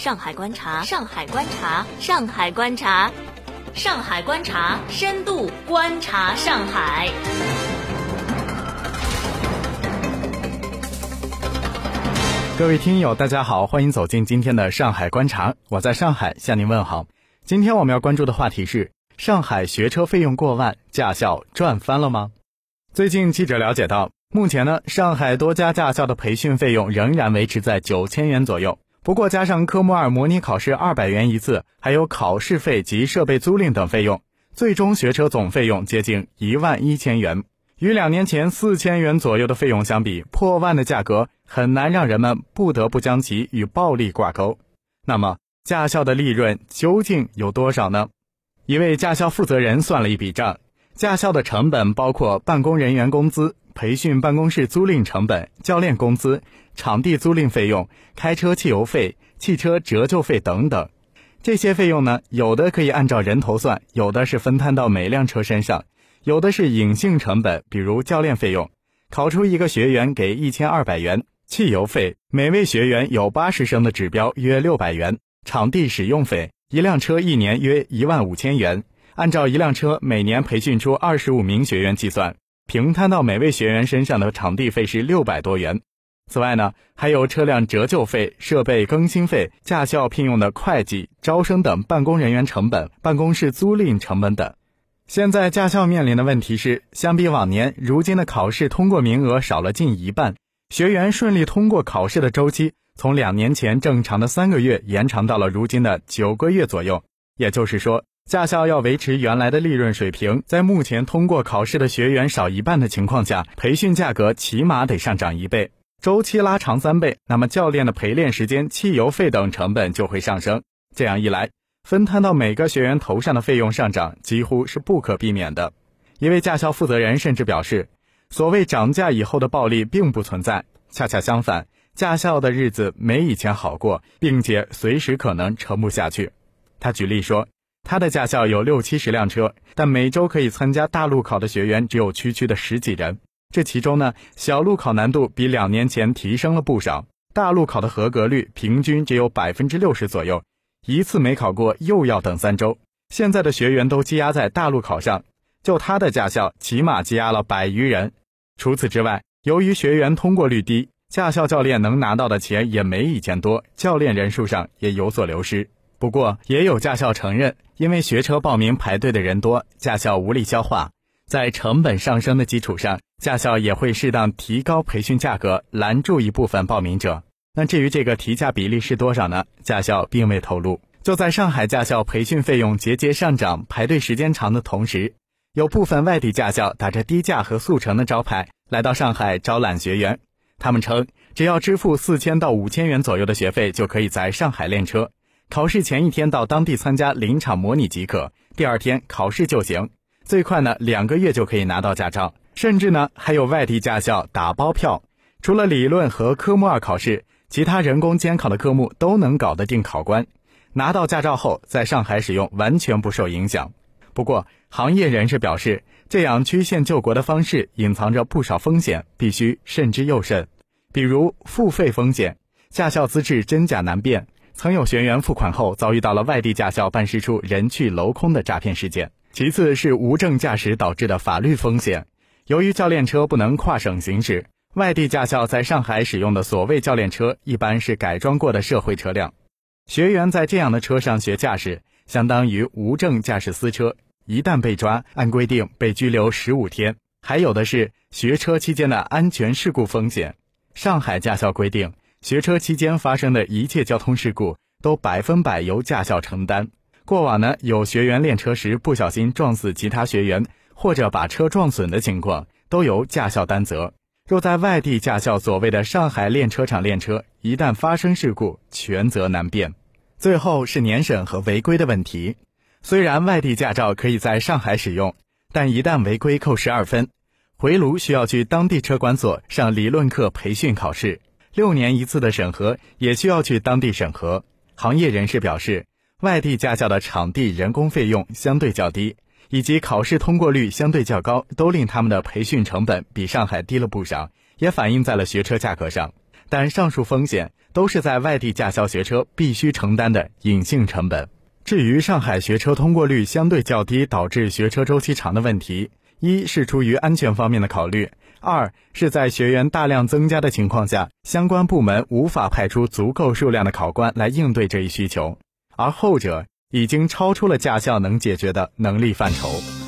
上海观察，上海观察，上海观察，上海观察，深度观察上海。各位听友，大家好，欢迎走进今天的上海观察，我在上海向您问好。今天我们要关注的话题是：上海学车费用过万，驾校赚翻了吗？最近记者了解到，目前呢，上海多家驾校的培训费用仍然维持在九千元左右。不过，加上科目二模拟考试二百元一次，还有考试费及设备租赁等费用，最终学车总费用接近一万一千元。与两年前四千元左右的费用相比，破万的价格很难让人们不得不将其与暴利挂钩。那么，驾校的利润究竟有多少呢？一位驾校负责人算了一笔账：驾校的成本包括办公人员工资、培训办公室租赁成本、教练工资、场地租赁费用、开车汽油费、汽车折旧费等等。这些费用呢，有的可以按照人头算，有的是分摊到每辆车身上。有的是隐性成本，比如教练费用，考出一个学员给一千二百元；汽油费，每位学员有八十升的指标，约六百元；场地使用费，一辆车一年约一万五千元，按照一辆车每年培训出二十五名学员计算，平摊到每位学员身上的场地费是六百多元。此外呢，还有车辆折旧费、设备更新费、驾校聘用的会计、招生等办公人员成本、办公室租赁成本等。现在驾校面临的问题是，相比往年，如今的考试通过名额少了近一半，学员顺利通过考试的周期从两年前正常的三个月延长到了如今的九个月左右。也就是说，驾校要维持原来的利润水平，在目前通过考试的学员少一半的情况下，培训价格起码得上涨一倍，周期拉长三倍，那么教练的陪练时间、汽油费等成本就会上升。这样一来，分摊到每个学员头上的费用上涨几乎是不可避免的。一位驾校负责人甚至表示，所谓涨价以后的暴利并不存在，恰恰相反，驾校的日子没以前好过，并且随时可能撑不下去。他举例说，他的驾校有六七十辆车，但每周可以参加大路考的学员只有区区的十几人。这其中呢，小路考难度比两年前提升了不少，大路考的合格率平均只有百分之六十左右。一次没考过又要等三周，现在的学员都积压在大陆考上，就他的驾校起码积压了百余人。除此之外，由于学员通过率低，驾校教练能拿到的钱也没以前多，教练人数上也有所流失。不过，也有驾校承认，因为学车报名排队的人多，驾校无力消化，在成本上升的基础上，驾校也会适当提高培训价格，拦住一部分报名者。那至于这个提价比例是多少呢？驾校并未透露。就在上海驾校培训费用节节上涨、排队时间长的同时，有部分外地驾校打着低价和速成的招牌来到上海招揽学员。他们称，只要支付四千到五千元左右的学费，就可以在上海练车。考试前一天到当地参加临场模拟即可，第二天考试就行。最快呢，两个月就可以拿到驾照。甚至呢，还有外地驾校打包票，除了理论和科目二考试。其他人工监考的科目都能搞得定考官，拿到驾照后在上海使用完全不受影响。不过，行业人士表示，这样曲线救国的方式隐藏着不少风险，必须慎之又慎。比如付费风险，驾校资质真假难辨，曾有学员付款后遭遇到了外地驾校办事处人去楼空的诈骗事件。其次是无证驾驶导致的法律风险，由于教练车不能跨省行驶。外地驾校在上海使用的所谓教练车，一般是改装过的社会车辆。学员在这样的车上学驾驶，相当于无证驾驶私车，一旦被抓，按规定被拘留十五天。还有的是学车期间的安全事故风险。上海驾校规定，学车期间发生的一切交通事故都百分百由驾校承担。过往呢，有学员练车时不小心撞死其他学员，或者把车撞损的情况，都由驾校担责。若在外地驾校所谓的上海练车场练车，一旦发生事故，全责难辨。最后是年审和违规的问题。虽然外地驾照可以在上海使用，但一旦违规扣十二分，回炉需要去当地车管所上理论课培训考试，六年一次的审核也需要去当地审核。行业人士表示，外地驾校的场地人工费用相对较低。以及考试通过率相对较高，都令他们的培训成本比上海低了不少，也反映在了学车价格上。但上述风险都是在外地驾校学车必须承担的隐性成本。至于上海学车通过率相对较低导致学车周期长的问题，一是出于安全方面的考虑，二是在学员大量增加的情况下，相关部门无法派出足够数量的考官来应对这一需求，而后者已经超出了驾校能解决的能力范畴。